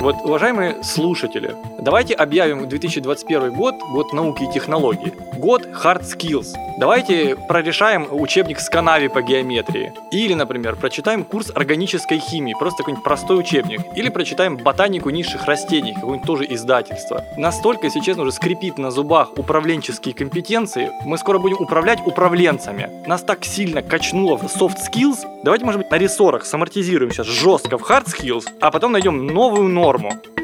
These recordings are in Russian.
Вот, уважаемые слушатели, давайте объявим 2021 год, год науки и технологий, год hard skills. Давайте прорешаем учебник с канави по геометрии. Или, например, прочитаем курс органической химии, просто какой-нибудь простой учебник. Или прочитаем ботанику низших растений, какое-нибудь тоже издательство. Настолько, если честно, уже скрипит на зубах управленческие компетенции, мы скоро будем управлять управленцами. Нас так сильно качнуло в soft skills, давайте, может быть, на рессорах самортизируем сейчас жестко в hard skills, а потом найдем новую норму норму.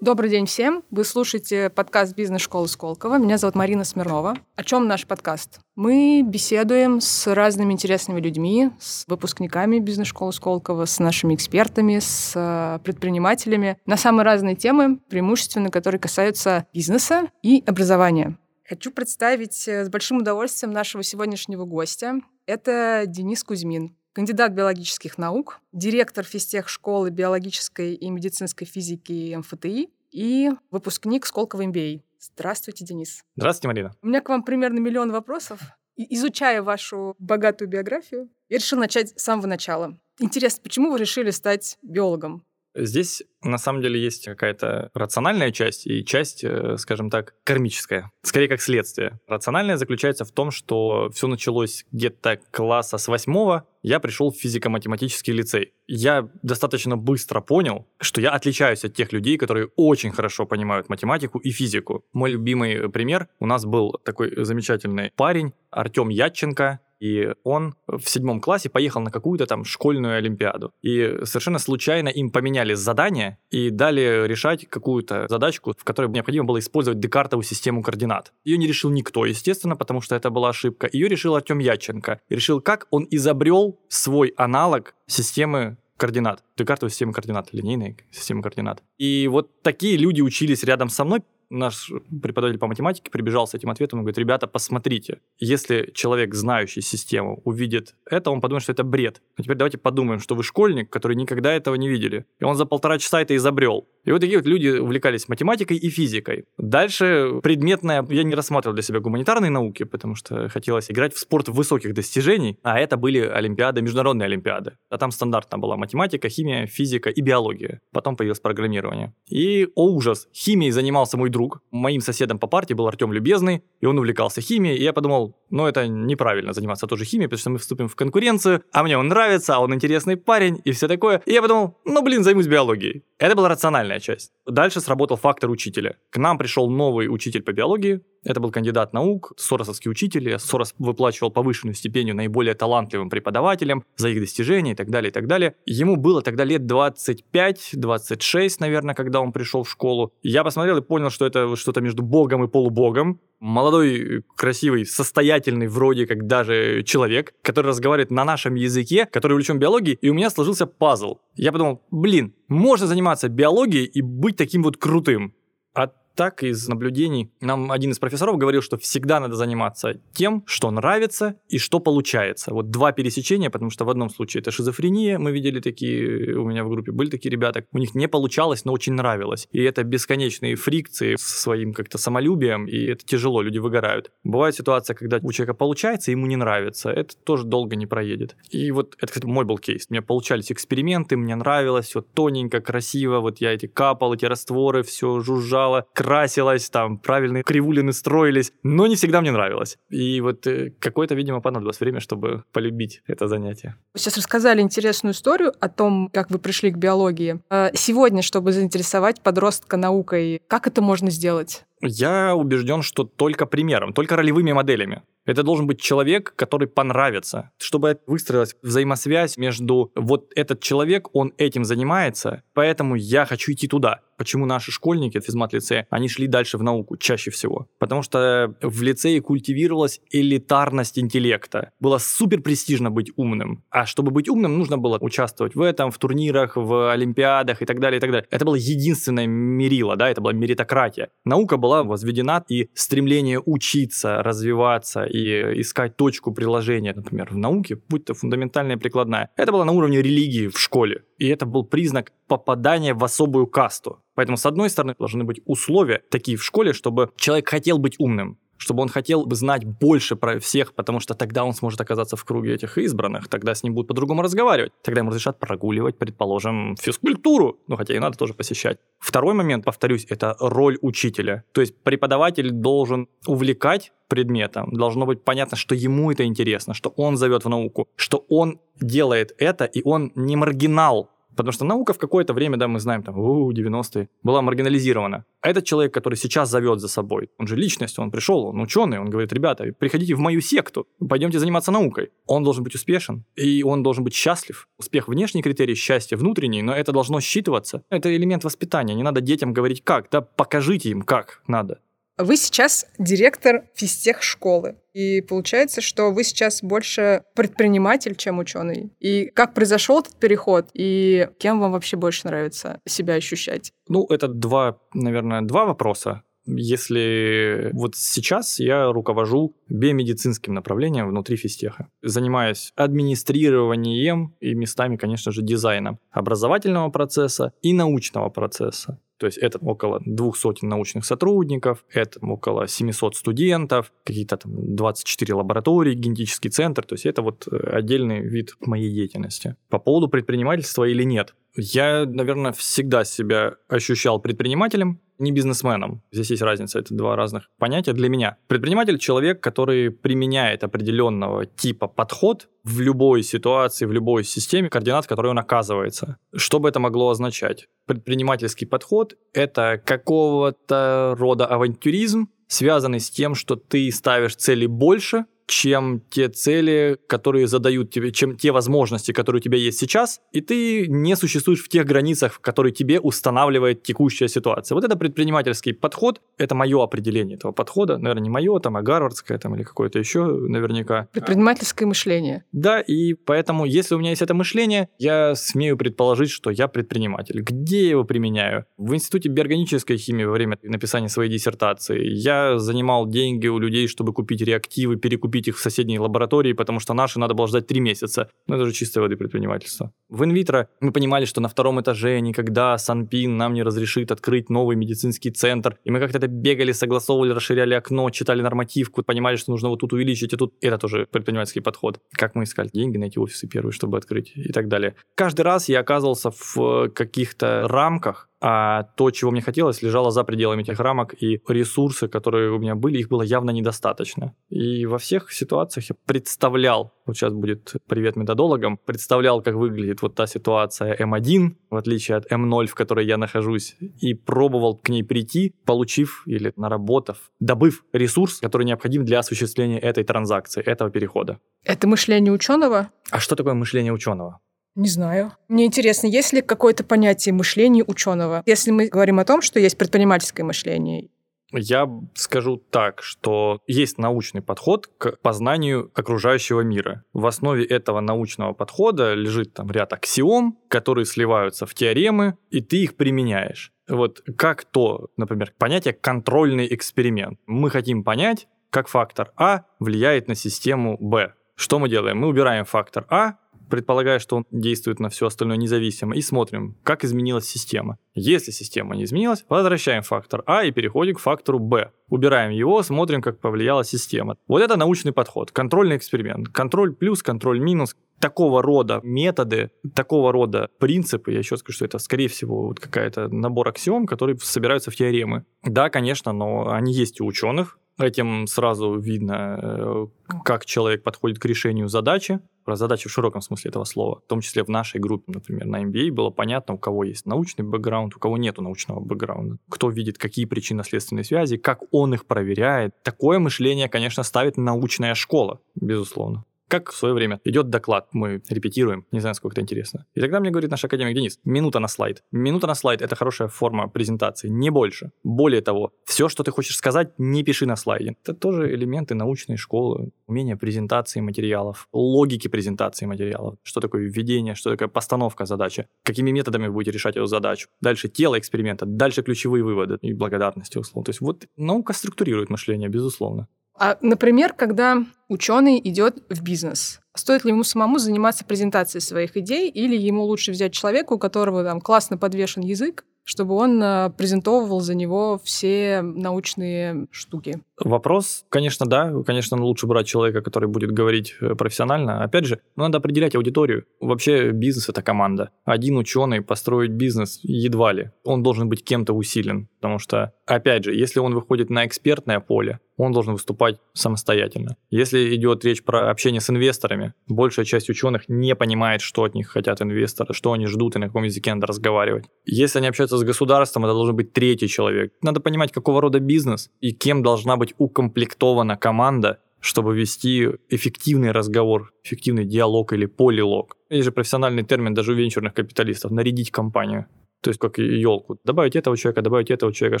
Добрый день всем. Вы слушаете подкаст «Бизнес-школы Сколково». Меня зовут Марина Смирнова. О чем наш подкаст? Мы беседуем с разными интересными людьми, с выпускниками бизнес-школы Сколково, с нашими экспертами, с э, предпринимателями на самые разные темы, преимущественно которые касаются бизнеса и образования. Хочу представить э, с большим удовольствием нашего сегодняшнего гостя. Это Денис Кузьмин, кандидат биологических наук, директор физтех школы биологической и медицинской физики МФТИ, и выпускник Сколково MBA. Здравствуйте, Денис. Здравствуйте, Марина. У меня к вам примерно миллион вопросов. И изучая вашу богатую биографию, я решил начать с самого начала. Интересно, почему вы решили стать биологом? Здесь на самом деле есть какая-то рациональная часть и часть, э, скажем так, кармическая. Скорее как следствие. Рациональная заключается в том, что все началось где-то класса с восьмого. Я пришел в физико-математический лицей. Я достаточно быстро понял, что я отличаюсь от тех людей, которые очень хорошо понимают математику и физику. Мой любимый пример. У нас был такой замечательный парень, Артем Ятченко, и он в седьмом классе поехал на какую-то там школьную олимпиаду. И совершенно случайно им поменяли задание и дали решать какую-то задачку, в которой необходимо было использовать Декартову систему координат. Ее не решил никто, естественно, потому что это была ошибка. Ее решил Артем Яченко. И решил, как он изобрел свой аналог системы координат. Декартовой системы координат, линейной системы координат. И вот такие люди учились рядом со мной, наш преподаватель по математике прибежал с этим ответом и говорит, ребята, посмотрите, если человек, знающий систему, увидит это, он подумает, что это бред. Но теперь давайте подумаем, что вы школьник, который никогда этого не видели. И он за полтора часа это изобрел. И вот такие вот люди увлекались математикой и физикой. Дальше предметная, я не рассматривал для себя гуманитарные науки, потому что хотелось играть в спорт высоких достижений, а это были олимпиады, международные олимпиады. А там стандартно была математика, химия, физика и биология. Потом появилось программирование. И, о ужас, химией занимался мой друг. Моим соседом по партии был Артем Любезный, и он увлекался химией, и я подумал, ну это неправильно заниматься тоже химией, потому что мы вступим в конкуренцию, а мне он нравится, а он интересный парень и все такое. И я подумал, ну блин, займусь биологией. Это была рациональная часть. Дальше сработал фактор учителя. К нам пришел новый учитель по биологии, это был кандидат наук, соросовский учитель. Сорос выплачивал повышенную стипендию наиболее талантливым преподавателям за их достижения и так далее, и так далее. Ему было тогда лет 25-26, наверное, когда он пришел в школу. Я посмотрел и понял, что это что-то между богом и полубогом. Молодой, красивый, состоятельный вроде как даже человек, который разговаривает на нашем языке, который увлечен биологией, и у меня сложился пазл. Я подумал, блин, можно заниматься биологией и быть таким вот крутым. А так из наблюдений нам один из профессоров говорил, что всегда надо заниматься тем, что нравится и что получается. Вот два пересечения, потому что в одном случае это шизофрения, мы видели такие у меня в группе, были такие ребята, у них не получалось, но очень нравилось. И это бесконечные фрикции со своим как-то самолюбием, и это тяжело, люди выгорают. Бывает ситуация, когда у человека получается, ему не нравится, это тоже долго не проедет. И вот это, кстати, мой был кейс. У меня получались эксперименты, мне нравилось, все тоненько, красиво, вот я эти капал, эти растворы, все жужжало, красилась, там правильные кривулины строились, но не всегда мне нравилось. И вот э, какое-то, видимо, понадобилось время, чтобы полюбить это занятие. Сейчас рассказали интересную историю о том, как вы пришли к биологии. А сегодня, чтобы заинтересовать подростка наукой, как это можно сделать? Я убежден, что только примером, только ролевыми моделями. Это должен быть человек, который понравится, чтобы выстроилась взаимосвязь между вот этот человек, он этим занимается, поэтому я хочу идти туда. Почему наши школьники в физмат-лицее, они шли дальше в науку чаще всего? Потому что в лицее культивировалась элитарность интеллекта. Было супер престижно быть умным. А чтобы быть умным, нужно было участвовать в этом, в турнирах, в олимпиадах и так далее, и так далее. Это было единственное мерило, да, это была меритократия. Наука была была возведена, и стремление учиться, развиваться и искать точку приложения, например, в науке, будь то фундаментальная прикладная, это было на уровне религии в школе. И это был признак попадания в особую касту. Поэтому, с одной стороны, должны быть условия такие в школе, чтобы человек хотел быть умным чтобы он хотел бы знать больше про всех, потому что тогда он сможет оказаться в круге этих избранных, тогда с ним будут по-другому разговаривать, тогда ему разрешат прогуливать, предположим, физкультуру, ну хотя и надо тоже посещать. Второй момент, повторюсь, это роль учителя. То есть преподаватель должен увлекать предметом, должно быть понятно, что ему это интересно, что он зовет в науку, что он делает это, и он не маргинал Потому что наука в какое-то время, да, мы знаем, там, у 90-е, была маргинализирована. А этот человек, который сейчас зовет за собой, он же личность, он пришел, он ученый, он говорит, ребята, приходите в мою секту, пойдемте заниматься наукой. Он должен быть успешен, и он должен быть счастлив. Успех внешний критерий, счастье внутренний, но это должно считываться. Это элемент воспитания, не надо детям говорить как, да, покажите им как надо. Вы сейчас директор физтех школы. И получается, что вы сейчас больше предприниматель, чем ученый. И как произошел этот переход, и кем вам вообще больше нравится себя ощущать? Ну, это два, наверное, два вопроса. Если вот сейчас я руковожу биомедицинским направлением внутри физтеха, занимаюсь администрированием и местами, конечно же, дизайном образовательного процесса и научного процесса. То есть это около двух сотен научных сотрудников, это около 700 студентов, какие-то там 24 лаборатории, генетический центр. То есть это вот э, отдельный вид моей деятельности. По поводу предпринимательства или нет. Я, наверное, всегда себя ощущал предпринимателем, не бизнесменом. Здесь есть разница, это два разных понятия для меня. Предприниматель — человек, который применяет определенного типа подход в любой ситуации, в любой системе координат, в которой он оказывается. Что бы это могло означать? Предпринимательский подход — это какого-то рода авантюризм, связанный с тем, что ты ставишь цели больше, чем те цели, которые задают тебе, чем те возможности, которые у тебя есть сейчас, и ты не существуешь в тех границах, которые тебе устанавливает текущая ситуация. Вот это предпринимательский подход, это мое определение этого подхода, наверное, не мое, там, а гарвардское, там, или какое-то еще наверняка. Предпринимательское мышление. Да, и поэтому, если у меня есть это мышление, я смею предположить, что я предприниматель. Где я его применяю? В Институте биорганической химии во время написания своей диссертации я занимал деньги у людей, чтобы купить реактивы, перекупить купить их в соседней лаборатории, потому что наши надо было ждать три месяца. Ну, это же чистой воды предпринимательство. В инвитро мы понимали, что на втором этаже никогда Санпин нам не разрешит открыть новый медицинский центр. И мы как-то это бегали, согласовывали, расширяли окно, читали нормативку, понимали, что нужно вот тут увеличить, и тут это тоже предпринимательский подход. Как мы искали деньги найти офисы первые, чтобы открыть и так далее. Каждый раз я оказывался в каких-то рамках, а то, чего мне хотелось, лежало за пределами этих рамок, и ресурсы, которые у меня были, их было явно недостаточно. И во всех ситуациях я представлял, вот сейчас будет привет методологам, представлял, как выглядит вот та ситуация М1, в отличие от М0, в которой я нахожусь, и пробовал к ней прийти, получив или наработав, добыв ресурс, который необходим для осуществления этой транзакции, этого перехода. Это мышление ученого? А что такое мышление ученого? Не знаю. Мне интересно, есть ли какое-то понятие мышления ученого? Если мы говорим о том, что есть предпринимательское мышление, я скажу так, что есть научный подход к познанию окружающего мира. В основе этого научного подхода лежит там ряд аксиом, которые сливаются в теоремы, и ты их применяешь. Вот как то, например, понятие контрольный эксперимент. Мы хотим понять, как фактор А влияет на систему Б. Что мы делаем? Мы убираем фактор А, предполагая, что он действует на все остальное независимо, и смотрим, как изменилась система. Если система не изменилась, возвращаем фактор А и переходим к фактору Б. Убираем его, смотрим, как повлияла система. Вот это научный подход, контрольный эксперимент. Контроль плюс, контроль минус. Такого рода методы, такого рода принципы, я еще скажу, что это, скорее всего, вот какая-то набор аксиом, которые собираются в теоремы. Да, конечно, но они есть у ученых, Этим сразу видно, э, как человек подходит к решению задачи, про задачи в широком смысле этого слова, в том числе в нашей группе, например, на MBA было понятно, у кого есть научный бэкграунд, у кого нет научного бэкграунда, кто видит какие причинно-следственные связи, как он их проверяет. Такое мышление, конечно, ставит научная школа, безусловно. Как в свое время идет доклад, мы репетируем, не знаю, сколько это интересно. И тогда мне говорит наш академик Денис, минута на слайд. Минута на слайд – это хорошая форма презентации, не больше. Более того, все, что ты хочешь сказать, не пиши на слайде. Это тоже элементы научной школы, умение презентации материалов, логики презентации материалов. Что такое введение, что такое постановка задачи, какими методами вы будете решать эту задачу. Дальше тело эксперимента, дальше ключевые выводы и благодарности, условно. То есть вот наука структурирует мышление, безусловно. А, например, когда ученый идет в бизнес, стоит ли ему самому заниматься презентацией своих идей, или ему лучше взять человека, у которого там классно подвешен язык, чтобы он э, презентовывал за него все научные штуки. Вопрос, конечно, да. Конечно, лучше брать человека, который будет говорить э, профессионально. Опять же, надо определять аудиторию. Вообще бизнес — это команда. Один ученый построить бизнес едва ли. Он должен быть кем-то усилен. Потому что, опять же, если он выходит на экспертное поле, он должен выступать самостоятельно. Если идет речь про общение с инвесторами, большая часть ученых не понимает, что от них хотят инвесторы, что они ждут и на каком языке надо разговаривать. Если они общаются с государством, это должен быть третий человек. Надо понимать, какого рода бизнес и кем должна быть укомплектована команда, чтобы вести эффективный разговор, эффективный диалог или полилог. Есть же профессиональный термин даже у венчурных капиталистов – нарядить компанию. То есть как елку. Добавить этого человека, добавить этого человека.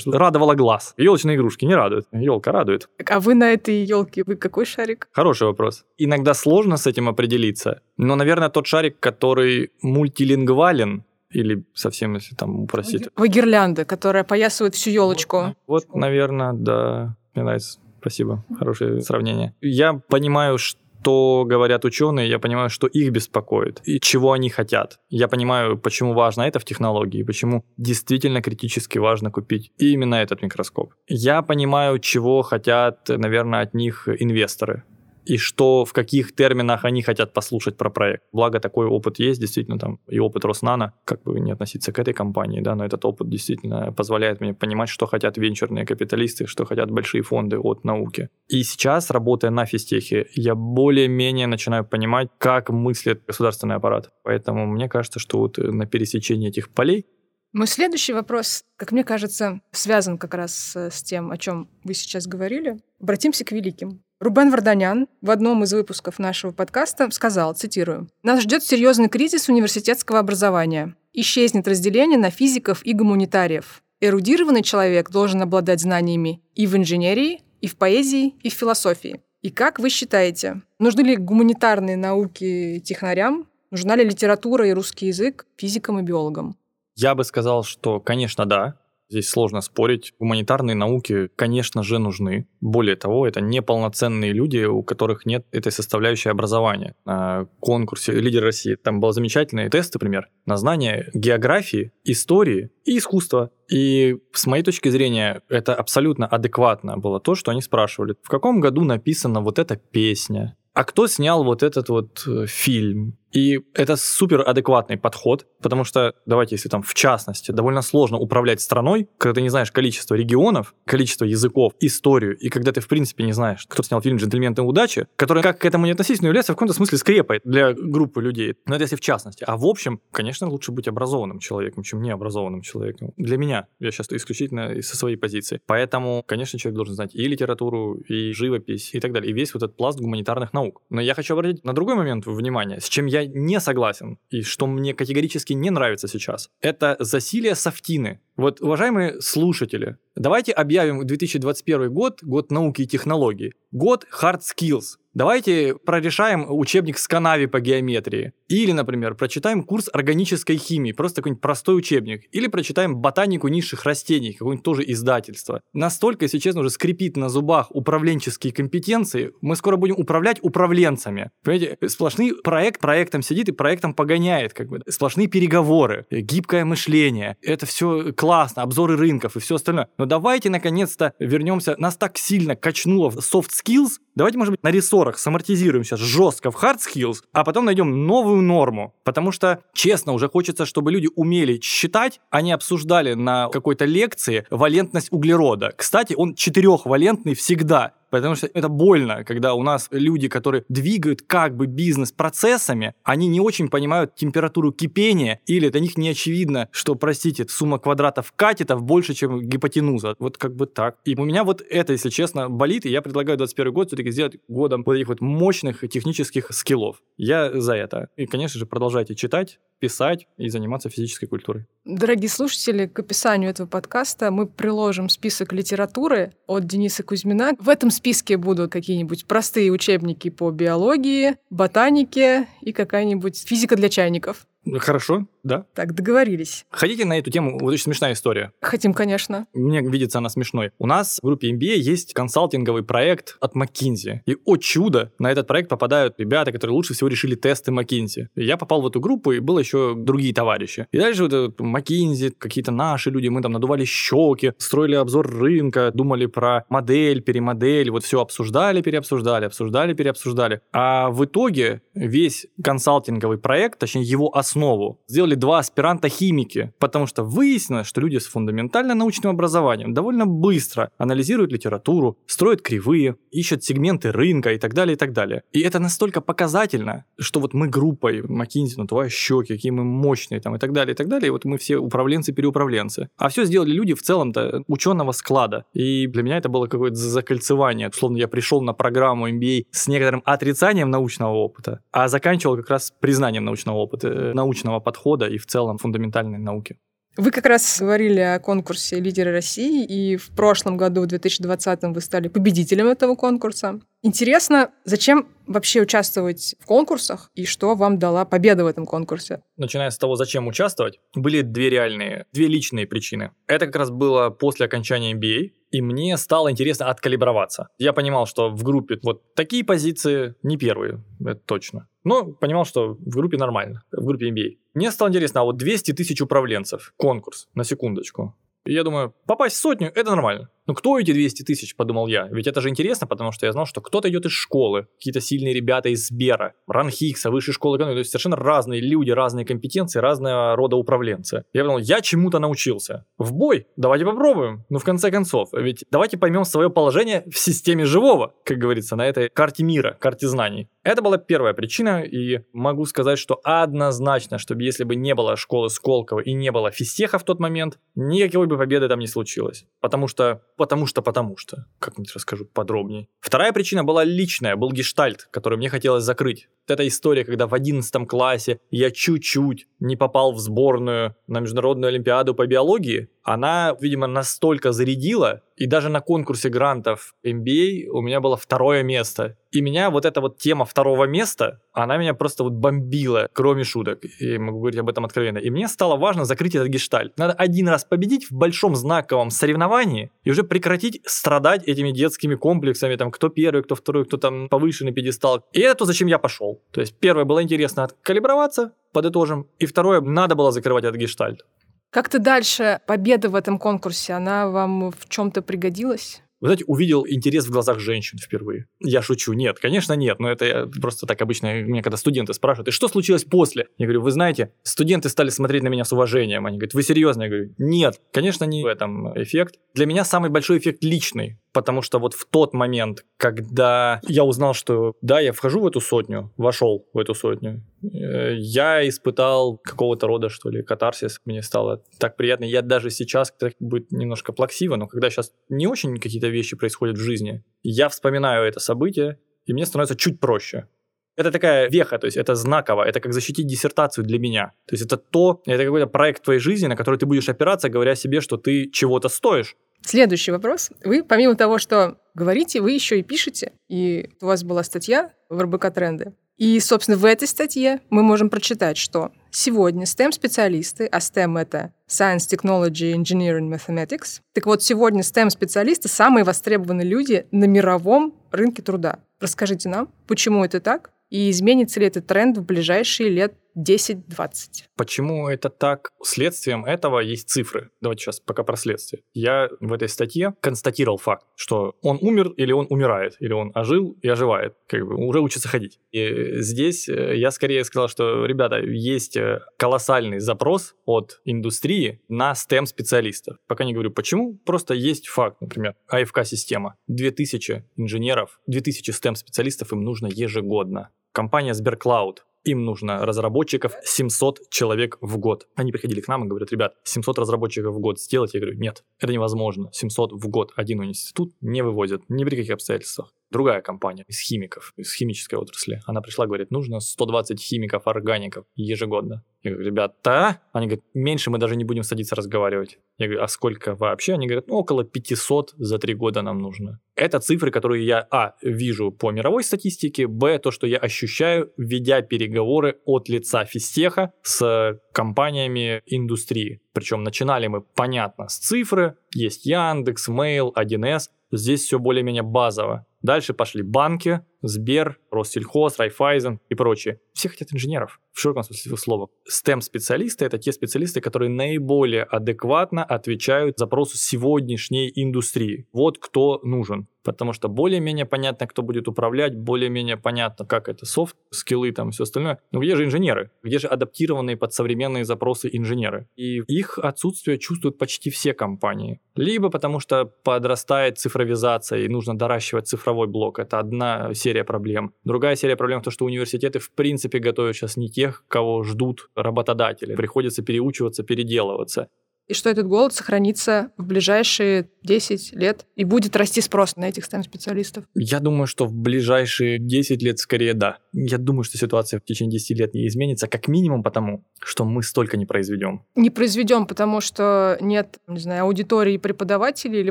Что радовало глаз. Елочные игрушки не радуют. Елка радует. А вы на этой елке, вы какой шарик? Хороший вопрос. Иногда сложно с этим определиться. Но, наверное, тот шарик, который мультилингвален, или совсем, если там упростить. Вы гирлянда, которая поясывает всю елочку. Вот, вот, наверное, да. Мне нравится. Спасибо. Хорошее сравнение. Я понимаю, что что говорят ученые, я понимаю, что их беспокоит и чего они хотят. Я понимаю, почему важно это в технологии, почему действительно критически важно купить именно этот микроскоп. Я понимаю, чего хотят, наверное, от них инвесторы и что, в каких терминах они хотят послушать про проект. Благо, такой опыт есть, действительно, там, и опыт Роснана, как бы не относиться к этой компании, да, но этот опыт действительно позволяет мне понимать, что хотят венчурные капиталисты, что хотят большие фонды от науки. И сейчас, работая на физтехе, я более-менее начинаю понимать, как мыслит государственный аппарат. Поэтому мне кажется, что вот на пересечении этих полей мой следующий вопрос, как мне кажется, связан как раз с тем, о чем вы сейчас говорили. Обратимся к великим. Рубен Варданян в одном из выпусков нашего подкаста сказал, цитирую, «Нас ждет серьезный кризис университетского образования. Исчезнет разделение на физиков и гуманитариев. Эрудированный человек должен обладать знаниями и в инженерии, и в поэзии, и в философии. И как вы считаете, нужны ли гуманитарные науки технарям? Нужна ли литература и русский язык физикам и биологам? Я бы сказал, что, конечно, да. Здесь сложно спорить. Гуманитарные науки, конечно же, нужны. Более того, это неполноценные люди, у которых нет этой составляющей образования. На конкурсе «Лидер России» там был замечательный тест, например, на знание географии, истории и искусства. И с моей точки зрения, это абсолютно адекватно было то, что они спрашивали. В каком году написана вот эта песня? А кто снял вот этот вот э, фильм? И это супер адекватный подход, потому что, давайте, если там в частности, довольно сложно управлять страной, когда ты не знаешь количество регионов, количество языков, историю, и когда ты, в принципе, не знаешь, кто снял фильм «Джентльмены удачи», который, как к этому не относись, но является в каком-то смысле скрепой для группы людей. Но это если в частности. А в общем, конечно, лучше быть образованным человеком, чем необразованным человеком. Для меня, я сейчас исключительно со своей позиции. Поэтому, конечно, человек должен знать и литературу, и живопись, и так далее, и весь вот этот пласт гуманитарных наук. Но я хочу обратить на другой момент внимание, с чем я не согласен и что мне категорически не нравится сейчас, это засилие софтины. Вот, уважаемые слушатели, давайте объявим 2021 год, год науки и технологий, год hard skills. Давайте прорешаем учебник с канави по геометрии. Или, например, прочитаем курс органической химии, просто какой-нибудь простой учебник. Или прочитаем ботанику низших растений, какое-нибудь тоже издательство. Настолько, если честно, уже скрипит на зубах управленческие компетенции, мы скоро будем управлять управленцами. Понимаете, сплошный проект проектом сидит и проектом погоняет, как бы. Сплошные переговоры, гибкое мышление. Это все классно, обзоры рынков и все остальное. Но давайте, наконец-то, вернемся. Нас так сильно качнуло в soft skills, Давайте, может быть, на рессорах самортизируемся жестко в hard skills, а потом найдем новую норму. Потому что, честно, уже хочется, чтобы люди умели считать, а не обсуждали на какой-то лекции валентность углерода. Кстати, он четырехвалентный всегда. Потому что это больно, когда у нас люди, которые двигают как бы бизнес процессами, они не очень понимают температуру кипения, или для них не очевидно, что, простите, сумма квадратов катетов больше, чем гипотенуза. Вот как бы так. И у меня вот это, если честно, болит, и я предлагаю 21 год все-таки сделать годом вот этих вот мощных технических скиллов. Я за это. И, конечно же, продолжайте читать, писать и заниматься физической культурой. Дорогие слушатели, к описанию этого подкаста мы приложим список литературы от Дениса Кузьмина. В этом списке будут какие-нибудь простые учебники по биологии, ботанике и какая-нибудь физика для чайников. Хорошо, да. Так, договорились. Хотите на эту тему? Вот очень смешная история. Хотим, конечно. Мне видится она смешной. У нас в группе MBA есть консалтинговый проект от McKinsey. И, о чудо, на этот проект попадают ребята, которые лучше всего решили тесты McKinsey. Я попал в эту группу, и было еще другие товарищи. И дальше вот этот McKinsey, какие-то наши люди, мы там надували щеки, строили обзор рынка, думали про модель, перемодель, вот все обсуждали, переобсуждали, обсуждали, переобсуждали. А в итоге весь консалтинговый проект, точнее его основу. Сделали два аспиранта химики, потому что выяснилось, что люди с фундаментально-научным образованием довольно быстро анализируют литературу, строят кривые, ищут сегменты рынка и так далее, и так далее. И это настолько показательно, что вот мы группой Макинзи, ну твои щеки, какие мы мощные там и так далее, и так далее, и вот мы все управленцы-переуправленцы. А все сделали люди в целом-то ученого склада. И для меня это было какое-то закольцевание. Условно, я пришел на программу MBA с некоторым отрицанием научного опыта, а заканчивал как раз признанием научного опыта научного подхода и в целом фундаментальной науки. Вы как раз говорили о конкурсе «Лидеры России», и в прошлом году, в 2020 вы стали победителем этого конкурса. Интересно, зачем вообще участвовать в конкурсах и что вам дала победа в этом конкурсе? Начиная с того, зачем участвовать, были две реальные, две личные причины. Это как раз было после окончания MBA, и мне стало интересно откалиброваться. Я понимал, что в группе вот такие позиции не первые, это точно. Но понимал, что в группе нормально, в группе MBA. Мне стало интересно, а вот 200 тысяч управленцев, конкурс, на секундочку. И я думаю, попасть в сотню – это нормально. Ну кто эти 200 тысяч, подумал я. Ведь это же интересно, потому что я знал, что кто-то идет из школы, какие-то сильные ребята из Сбера, Ранхикса, высшей школы экономики. То есть совершенно разные люди, разные компетенции, разного рода управленцы. Я подумал, я чему-то научился. В бой? Давайте попробуем. Ну в конце концов, ведь давайте поймем свое положение в системе живого, как говорится, на этой карте мира, карте знаний. Это была первая причина, и могу сказать, что однозначно, чтобы если бы не было школы Сколково и не было физтеха в тот момент, никакой бы победы там не случилось. Потому что потому что, потому что. Как-нибудь расскажу подробнее. Вторая причина была личная, был гештальт, который мне хотелось закрыть. Эта история, когда в 11 классе я чуть-чуть не попал в сборную на Международную Олимпиаду по биологии, она, видимо, настолько зарядила, и даже на конкурсе грантов MBA у меня было второе место. И меня вот эта вот тема второго места, она меня просто вот бомбила, кроме шуток. И могу говорить об этом откровенно. И мне стало важно закрыть этот гештальт. Надо один раз победить в большом знаковом соревновании и уже прекратить страдать этими детскими комплексами, там, кто первый, кто второй, кто там повышенный пьедестал. И это то, зачем я пошел. То есть первое было интересно откалиброваться, подытожим. И второе, надо было закрывать этот гештальт. Как-то дальше победа в этом конкурсе, она вам в чем-то пригодилась? Вы знаете, увидел интерес в глазах женщин впервые. Я шучу. Нет, конечно, нет. Но это просто так обычно, меня когда студенты спрашивают, и что случилось после? Я говорю, вы знаете, студенты стали смотреть на меня с уважением. Они говорят, вы серьезно? Я говорю, нет, конечно, не в этом эффект. Для меня самый большой эффект личный потому что вот в тот момент, когда я узнал, что да, я вхожу в эту сотню, вошел в эту сотню, э, я испытал какого-то рода, что ли, катарсис, мне стало так приятно. Я даже сейчас, это будет немножко плаксиво, но когда сейчас не очень какие-то вещи происходят в жизни, я вспоминаю это событие, и мне становится чуть проще. Это такая веха, то есть это знаково, это как защитить диссертацию для меня. То есть это то, это какой-то проект твоей жизни, на который ты будешь опираться, говоря себе, что ты чего-то стоишь. Следующий вопрос. Вы, помимо того, что говорите, вы еще и пишете. И у вас была статья в РБК «Тренды». И, собственно, в этой статье мы можем прочитать, что сегодня STEM-специалисты, а STEM — это Science, Technology, Engineering, Mathematics. Так вот, сегодня STEM-специалисты — самые востребованные люди на мировом рынке труда. Расскажите нам, почему это так, и изменится ли этот тренд в ближайшие лет 10-20. Почему это так? Следствием этого есть цифры. Давайте сейчас пока про следствие. Я в этой статье констатировал факт, что он умер или он умирает, или он ожил и оживает, как бы уже учится ходить. И здесь э, я скорее сказал, что, ребята, есть э, колоссальный запрос от индустрии на STEM-специалистов. Пока не говорю почему, просто есть факт, например, АФК-система. 2000 инженеров, 2000 STEM-специалистов им нужно ежегодно. Компания Сберклауд им нужно разработчиков 700 человек в год. Они приходили к нам и говорят, ребят, 700 разработчиков в год сделать? Я говорю, нет, это невозможно. 700 в год один институт не вывозят ни при каких обстоятельствах. Другая компания из химиков, из химической отрасли. Она пришла, говорит, нужно 120 химиков-органиков ежегодно. Я говорю, ребята, они говорят, меньше мы даже не будем садиться разговаривать. Я говорю, а сколько вообще? Они говорят, ну, около 500 за три года нам нужно. Это цифры, которые я, а, вижу по мировой статистике, б, то, что я ощущаю, ведя переговоры от лица физтеха с компаниями индустрии. Причем начинали мы, понятно, с цифры, есть Яндекс, Mail, 1С, здесь все более-менее базово. Дальше пошли банки, Сбер, Россельхоз, Райфайзен и прочие. Все хотят инженеров, в широком смысле слова. STEM-специалисты — это те специалисты, которые наиболее адекватно отвечают запросу сегодняшней индустрии. Вот кто нужен. Потому что более-менее понятно, кто будет управлять, более-менее понятно, как это софт, скиллы там, все остальное. Но где же инженеры? Где же адаптированные под современные запросы инженеры? И их отсутствие чувствуют почти все компании. Либо потому что подрастает цифровизация и нужно доращивать цифровой блок. Это одна серия проблем. Другая серия проблем в том, что университеты в принципе готовят сейчас не тех, кого ждут работодатели. Приходится переучиваться, переделываться и что этот голод сохранится в ближайшие 10 лет и будет расти спрос на этих STEM-специалистов? Я думаю, что в ближайшие 10 лет скорее да. Я думаю, что ситуация в течение 10 лет не изменится, как минимум потому, что мы столько не произведем. Не произведем, потому что нет, не знаю, аудитории преподавателей или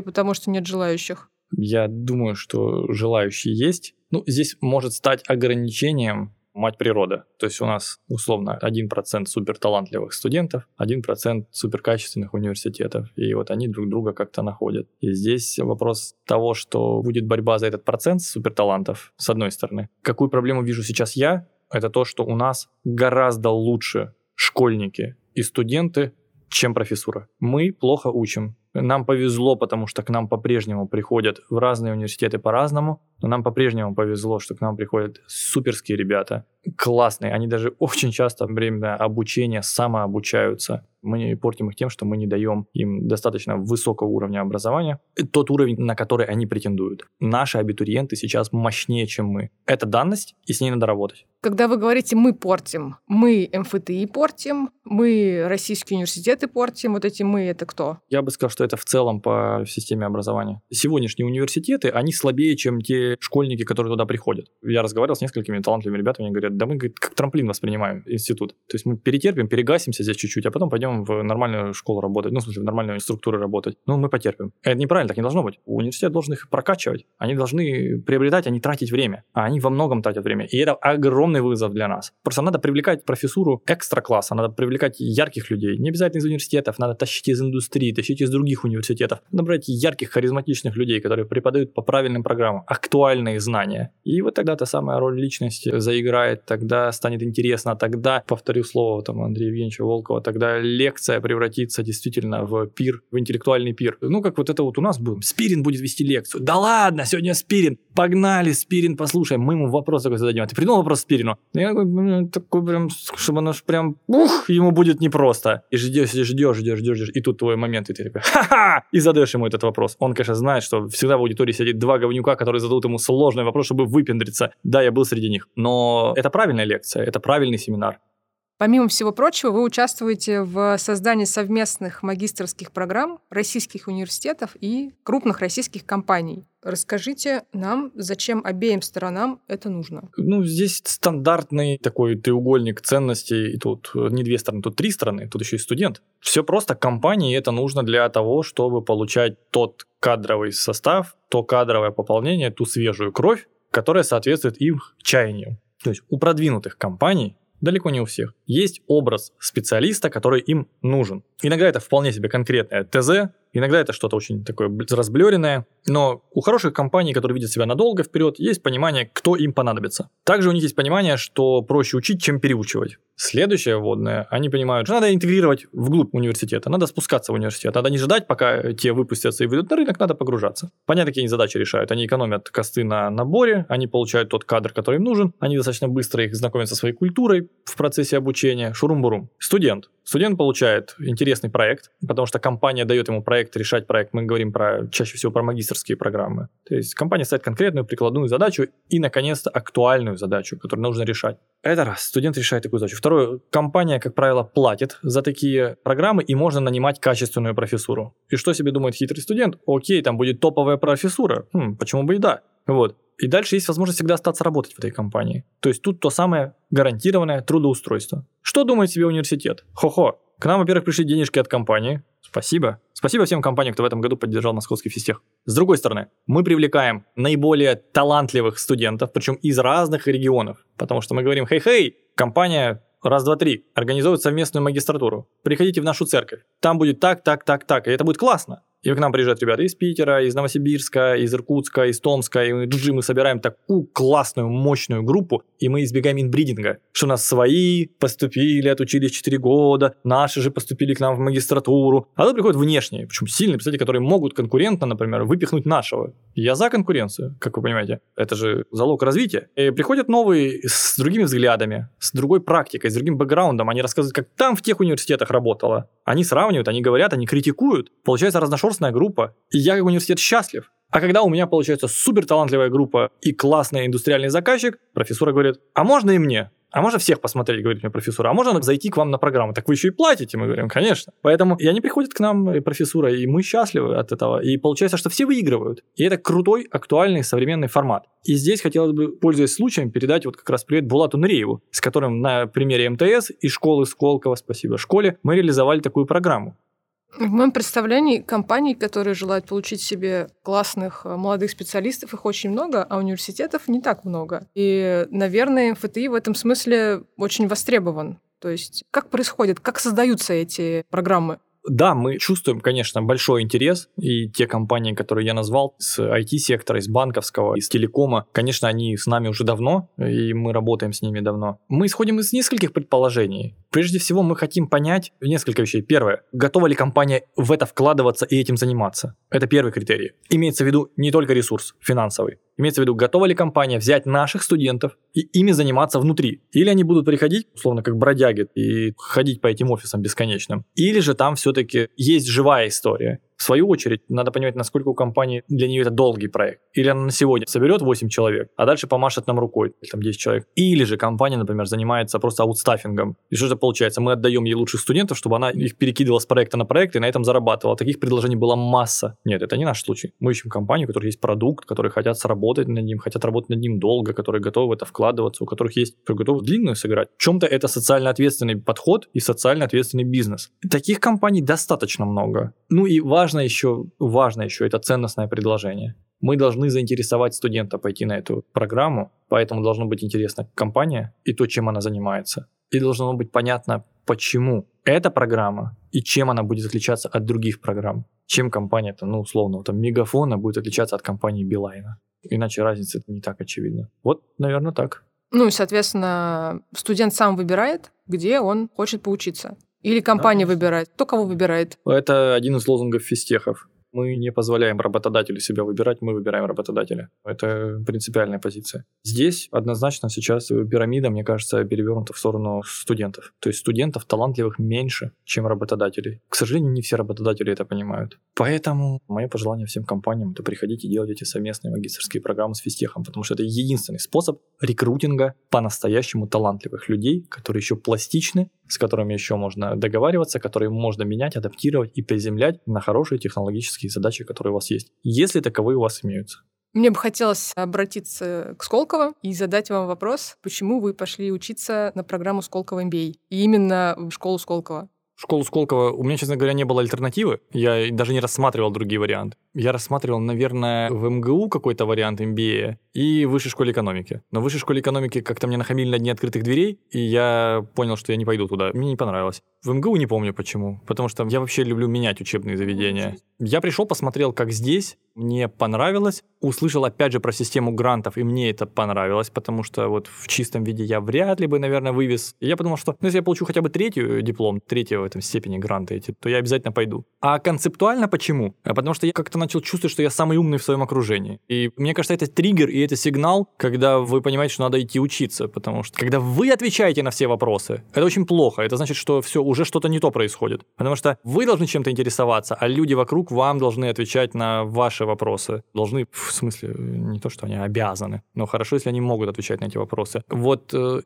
потому что нет желающих? Я думаю, что желающие есть. Ну, здесь может стать ограничением мать природа. То есть у нас условно 1% суперталантливых студентов, 1% суперкачественных университетов. И вот они друг друга как-то находят. И здесь вопрос того, что будет борьба за этот процент суперталантов, с одной стороны. Какую проблему вижу сейчас я, это то, что у нас гораздо лучше школьники и студенты, чем профессура. Мы плохо учим. Нам повезло, потому что к нам по-прежнему приходят в разные университеты по-разному, но нам по-прежнему повезло, что к нам приходят суперские ребята, классные. Они даже очень часто время обучения самообучаются. Мы портим их тем, что мы не даем им достаточно высокого уровня образования, тот уровень, на который они претендуют. Наши абитуриенты сейчас мощнее, чем мы. Это данность, и с ней надо работать. Когда вы говорите «мы портим», мы МФТИ портим, мы российские университеты портим, вот эти «мы» — это кто? Я бы сказал, что это в целом по системе образования. Сегодняшние университеты, они слабее, чем те школьники, которые туда приходят. Я разговаривал с несколькими талантливыми ребятами, они говорят, да мы как трамплин воспринимаем институт. То есть мы перетерпим, перегасимся здесь чуть-чуть, а потом пойдем в нормальную школу работать, ну, в смысле, в нормальную структуру работать. Ну, мы потерпим. Это неправильно, так не должно быть. Университет должен их прокачивать. Они должны приобретать, а не тратить время. А они во многом тратят время. И это огромный вызов для нас. Просто надо привлекать профессуру экстра класса, надо привлекать ярких людей. Не обязательно из университетов, надо тащить из индустрии, тащить из других университетов. Надо брать ярких, харизматичных людей, которые преподают по правильным программам, актуальные знания. И вот тогда та самая роль личности заиграет, тогда станет интересно, тогда, повторю слово там Андрея Евгеньевича Волкова, тогда лекция превратится действительно в пир, в интеллектуальный пир. Ну, как вот это вот у нас был. Спирин будет вести лекцию. Да ладно, сегодня Спирин. Погнали, Спирин, послушаем. Мы ему вопрос такой зададим. А ты придумал вопрос Спирину? Я такой, такой прям, чтобы оно прям, ух, ему будет непросто. И ждешь, ждешь, ждешь, ждешь, ждешь. И тут твой момент, и ты такой, ха-ха, и задаешь ему этот вопрос. Он, конечно, знает, что всегда в аудитории сидит два говнюка, которые зададут ему сложный вопрос, чтобы выпендриться. Да, я был среди них. Но это правильная лекция, это правильный семинар. Помимо всего прочего, вы участвуете в создании совместных магистрских программ российских университетов и крупных российских компаний. Расскажите нам, зачем обеим сторонам это нужно? Ну, здесь стандартный такой треугольник ценностей. И тут не две стороны, тут три стороны, тут еще и студент. Все просто компании это нужно для того, чтобы получать тот кадровый состав, то кадровое пополнение, ту свежую кровь, которая соответствует их чаянию. То есть у продвинутых компаний далеко не у всех, есть образ специалиста, который им нужен. Иногда это вполне себе конкретное ТЗ, Иногда это что-то очень такое разблеренное, но у хороших компаний, которые видят себя надолго вперед, есть понимание, кто им понадобится. Также у них есть понимание, что проще учить, чем переучивать. Следующее вводное, они понимают, что надо интегрировать вглубь университета, надо спускаться в университет, надо не ждать, пока те выпустятся и выйдут на рынок, надо погружаться. Понятно, какие они задачи решают. Они экономят косты на наборе, они получают тот кадр, который им нужен, они достаточно быстро их знакомят со своей культурой в процессе обучения. Шурум-бурум. Студент. Студент получает интересный проект, потому что компания дает ему проект, решать проект. Мы говорим про чаще всего про магистрские программы. То есть компания ставит конкретную прикладную задачу и, наконец-то, актуальную задачу, которую нужно решать. Это раз. Студент решает такую задачу. Второе. Компания, как правило, платит за такие программы, и можно нанимать качественную профессуру. И что себе думает хитрый студент? Окей, там будет топовая профессура. Хм, почему бы и да? Вот. И дальше есть возможность всегда остаться работать в этой компании. То есть тут то самое гарантированное трудоустройство. Что думает себе университет? Хо-хо. К нам, во-первых, пришли денежки от компании. Спасибо. Спасибо всем компаниям, кто в этом году поддержал московский физтех. С другой стороны, мы привлекаем наиболее талантливых студентов, причем из разных регионов. Потому что мы говорим, хей-хей, компания раз, два, три, организует совместную магистратуру. Приходите в нашу церковь. Там будет так, так, так, так. И это будет классно. И к нам приезжают ребята из Питера, из Новосибирска, из Иркутска, из Томска, и мы, мы собираем такую классную, мощную группу, и мы избегаем инбридинга, что у нас свои поступили, отучились 4 года, наши же поступили к нам в магистратуру, а тут приходят внешние, причем сильные, кстати, которые могут конкурентно, например, выпихнуть нашего. Я за конкуренцию, как вы понимаете, это же залог развития. И приходят новые с другими взглядами, с другой практикой, с другим бэкграундом, они рассказывают, как там в тех университетах работало. Они сравнивают, они говорят, они критикуют. Получается разношерстная группа, и я как университет счастлив. А когда у меня получается супер талантливая группа и классный индустриальный заказчик, профессора говорит, а можно и мне? А можно всех посмотреть, говорит мне профессура, а можно зайти к вам на программу? Так вы еще и платите, мы говорим, конечно. Поэтому и они приходят к нам, и профессура, и мы счастливы от этого. И получается, что все выигрывают. И это крутой, актуальный, современный формат. И здесь хотелось бы, пользуясь случаем, передать вот как раз привет Булату Нурееву, с которым на примере МТС и школы Сколково, спасибо школе, мы реализовали такую программу. В моем представлении компаний, которые желают получить себе классных э, молодых специалистов, их очень много, а университетов не так много. И, наверное, МФТИ в этом смысле очень востребован. То есть как происходит, как создаются эти программы? Да, мы чувствуем, конечно, большой интерес, и те компании, которые я назвал, с IT-сектора, из банковского, из телекома, конечно, они с нами уже давно, и мы работаем с ними давно. Мы исходим из нескольких предположений. Прежде всего, мы хотим понять несколько вещей. Первое, готова ли компания в это вкладываться и этим заниматься? Это первый критерий. Имеется в виду не только ресурс финансовый. Имеется в виду, готова ли компания взять наших студентов и ими заниматься внутри. Или они будут приходить, условно, как бродяги, и ходить по этим офисам бесконечным. Или же там все-таки есть живая история. В свою очередь, надо понимать, насколько у компании для нее это долгий проект. Или она на сегодня соберет 8 человек, а дальше помашет нам рукой, там 10 человек. Или же компания, например, занимается просто аутстаффингом. И что это получается? Мы отдаем ей лучших студентов, чтобы она их перекидывала с проекта на проект и на этом зарабатывала. Таких предложений была масса. Нет, это не наш случай. Мы ищем компанию, у которой есть продукт, которые хотят сработать над ним, хотят работать над ним долго, которые готовы в это вкладываться, у которых есть, которые готовы длинную сыграть. В чем-то это социально ответственный подход и социально ответственный бизнес. Таких компаний достаточно много. Ну и важно важно еще, важно еще это ценностное предложение. Мы должны заинтересовать студента пойти на эту программу, поэтому должно быть интересна компания и то, чем она занимается. И должно быть понятно, почему эта программа и чем она будет отличаться от других программ. Чем компания-то, ну, условно, там, Мегафона будет отличаться от компании Билайна. Иначе разница не так очевидна. Вот, наверное, так. Ну и, соответственно, студент сам выбирает, где он хочет поучиться. Или компания да, выбирает? Кто кого выбирает? Это один из лозунгов физтехов. Мы не позволяем работодателю себя выбирать, мы выбираем работодателя. Это принципиальная позиция. Здесь однозначно сейчас пирамида, мне кажется, перевернута в сторону студентов. То есть студентов талантливых меньше, чем работодателей. К сожалению, не все работодатели это понимают. Поэтому мое пожелание всем компаниям – это приходите делать эти совместные магистрские программы с физтехом, потому что это единственный способ рекрутинга по-настоящему талантливых людей, которые еще пластичны, с которыми еще можно договариваться, которые можно менять, адаптировать и приземлять на хорошие технологические задачи, которые у вас есть, если таковые у вас имеются. Мне бы хотелось обратиться к Сколково и задать вам вопрос, почему вы пошли учиться на программу Сколково MBA и именно в школу Сколково? школу Сколково у меня, честно говоря, не было альтернативы. Я даже не рассматривал другие варианты. Я рассматривал, наверное, в МГУ какой-то вариант MBA и в высшей школе экономики. Но в высшей школе экономики как-то мне нахамили на дне открытых дверей, и я понял, что я не пойду туда. Мне не понравилось. В МГУ не помню почему, потому что я вообще люблю менять учебные заведения. Я пришел, посмотрел, как здесь, мне понравилось. Услышал опять же про систему грантов, и мне это понравилось, потому что вот в чистом виде я вряд ли бы, наверное, вывез. И я подумал, что ну, если я получу хотя бы третью диплом, третьего в этом степени гранта эти, то я обязательно пойду. А концептуально почему? А потому что я как-то начал чувствовать, что я самый умный в своем окружении. И мне кажется, это триггер и это сигнал, когда вы понимаете, что надо идти учиться, потому что когда вы отвечаете на все вопросы, это очень плохо. Это значит, что все, уже что-то не то происходит. Потому что вы должны чем-то интересоваться, а люди вокруг вам должны отвечать на ваши вопросы. Должны, в смысле, не то, что они обязаны, но хорошо, если они могут отвечать на эти вопросы. Вот э,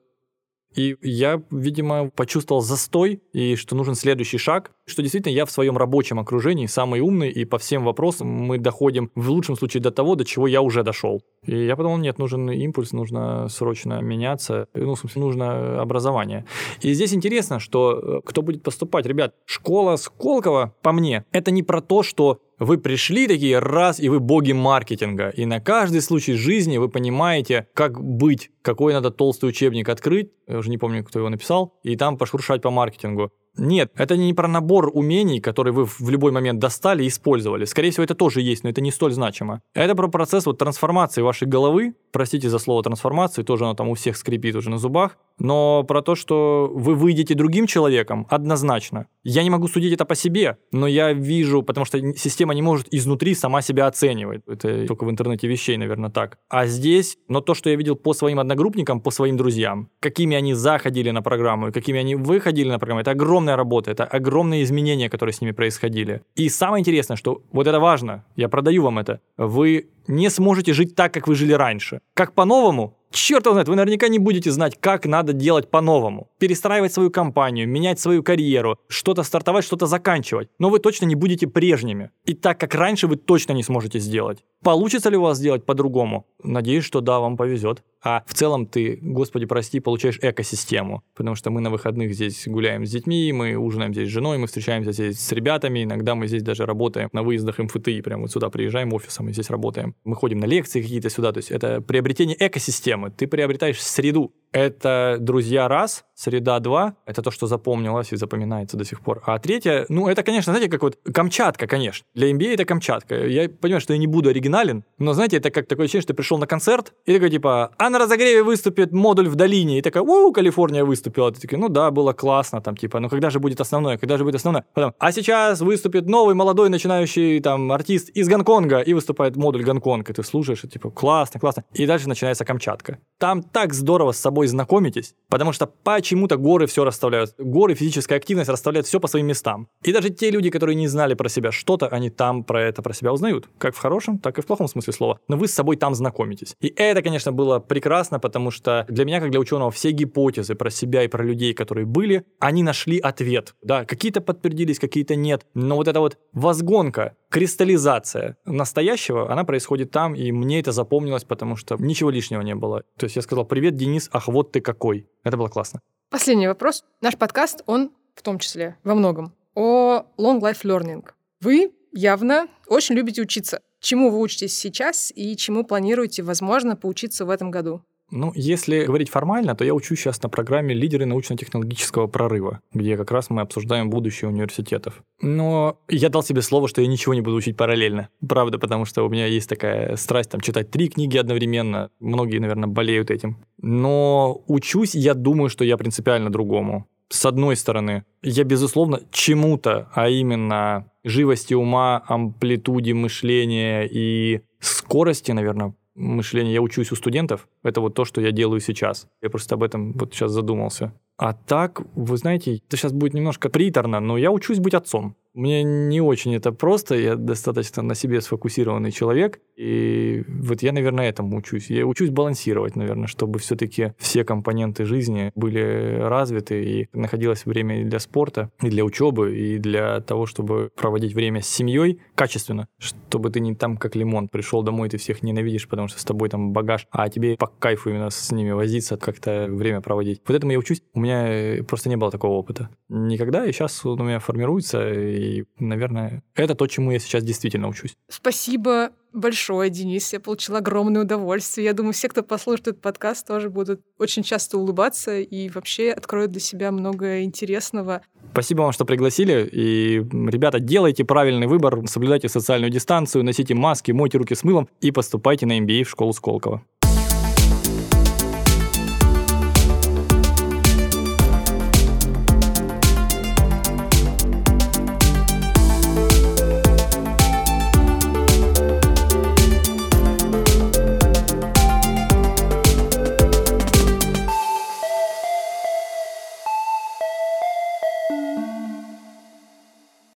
и я, видимо, почувствовал застой, и что нужен следующий шаг, что действительно я в своем рабочем окружении самый умный, и по всем вопросам мы доходим в лучшем случае до того, до чего я уже дошел. И я подумал, нет, нужен импульс, нужно срочно меняться, ну, в смысле, нужно образование. И здесь интересно, что э, кто будет поступать. Ребят, школа Сколково, по мне, это не про то, что вы пришли такие раз, и вы боги маркетинга. И на каждый случай жизни вы понимаете, как быть, какой надо толстый учебник открыть. Я уже не помню, кто его написал. И там пошуршать по маркетингу. Нет, это не про набор умений, которые вы в любой момент достали и использовали. Скорее всего, это тоже есть, но это не столь значимо. Это про процесс вот трансформации вашей головы. Простите за слово трансформации, тоже оно там у всех скрипит уже на зубах. Но про то, что вы выйдете другим человеком, однозначно. Я не могу судить это по себе, но я вижу, потому что система не может изнутри сама себя оценивать. Это только в интернете вещей, наверное, так. А здесь, но то, что я видел по своим одногруппникам, по своим друзьям, какими они заходили на программу и какими они выходили на программу, это огромное огромная работа, это огромные изменения, которые с ними происходили. И самое интересное, что вот это важно, я продаю вам это, вы не сможете жить так, как вы жили раньше. Как по-новому, Черт его знает, вы наверняка не будете знать, как надо делать по-новому. Перестраивать свою компанию, менять свою карьеру, что-то стартовать, что-то заканчивать. Но вы точно не будете прежними. И так, как раньше, вы точно не сможете сделать. Получится ли у вас сделать по-другому? Надеюсь, что да, вам повезет. А в целом ты, господи, прости, получаешь экосистему. Потому что мы на выходных здесь гуляем с детьми, мы ужинаем здесь с женой, мы встречаемся здесь с ребятами, иногда мы здесь даже работаем на выездах МФТИ, прямо вот сюда приезжаем офисом и здесь работаем. Мы ходим на лекции какие-то сюда, то есть это приобретение экосистемы системы. Ты приобретаешь среду. Это друзья раз, среда два. Это то, что запомнилось и запоминается до сих пор. А третье, ну, это, конечно, знаете, как вот Камчатка, конечно. Для MBA это Камчатка. Я понимаю, что я не буду оригинален, но, знаете, это как такое ощущение, что ты пришел на концерт, и такой, типа, а на разогреве выступит модуль в долине, и такая, у, Калифорния выступила. Ты такой, ну да, было классно, там, типа, ну когда же будет основное, когда же будет основное? Потом, а сейчас выступит новый молодой начинающий там артист из Гонконга, и выступает модуль Гонконг, и ты слушаешь, и типа, классно, классно. И дальше начинается Камчатка. Там так здорово с собой знакомитесь, потому что почему-то горы все расставляют. Горы, физическая активность расставляют все по своим местам. И даже те люди, которые не знали про себя что-то, они там про это про себя узнают. Как в хорошем, так и в плохом смысле слова. Но вы с собой там знакомитесь. И это, конечно, было прекрасно, потому что для меня, как для ученого, все гипотезы про себя и про людей, которые были, они нашли ответ. Да, какие-то подтвердились, какие-то нет. Но вот эта вот возгонка, кристаллизация настоящего, она происходит там, и мне это запомнилось, потому что ничего лишнего не было. То есть я сказал, привет, Денис, ах, вот ты какой. Это было классно. Последний вопрос. Наш подкаст, он в том числе, во многом, о long life learning. Вы явно очень любите учиться. Чему вы учитесь сейчас и чему планируете, возможно, поучиться в этом году? Ну, если говорить формально, то я учусь сейчас на программе «Лидеры научно-технологического прорыва», где как раз мы обсуждаем будущее университетов. Но я дал себе слово, что я ничего не буду учить параллельно. Правда, потому что у меня есть такая страсть там читать три книги одновременно. Многие, наверное, болеют этим. Но учусь, я думаю, что я принципиально другому. С одной стороны, я, безусловно, чему-то, а именно живости ума, амплитуде мышления и скорости, наверное, мышления я учусь у студентов. Это вот то, что я делаю сейчас. Я просто об этом вот сейчас задумался. А так, вы знаете, это сейчас будет немножко приторно, но я учусь быть отцом. Мне не очень это просто, я достаточно на себе сфокусированный человек, и вот я, наверное, этому учусь. Я учусь балансировать, наверное, чтобы все-таки все компоненты жизни были развиты, и находилось время для спорта, и для учебы, и для того, чтобы проводить время с семьей качественно, чтобы ты не там как лимон, пришел домой, ты всех ненавидишь, потому что с тобой там багаж, а тебе по кайфу именно с ними возиться, как-то время проводить. Вот этому я учусь. У меня просто не было такого опыта. Никогда, и сейчас он у меня формируется, и, наверное, это то, чему я сейчас действительно учусь. Спасибо большое, Денис. Я получила огромное удовольствие. Я думаю, все, кто послушает этот подкаст, тоже будут очень часто улыбаться и вообще откроют для себя много интересного. Спасибо вам, что пригласили. И, ребята, делайте правильный выбор, соблюдайте социальную дистанцию, носите маски, мойте руки с мылом и поступайте на MBA в школу Сколково.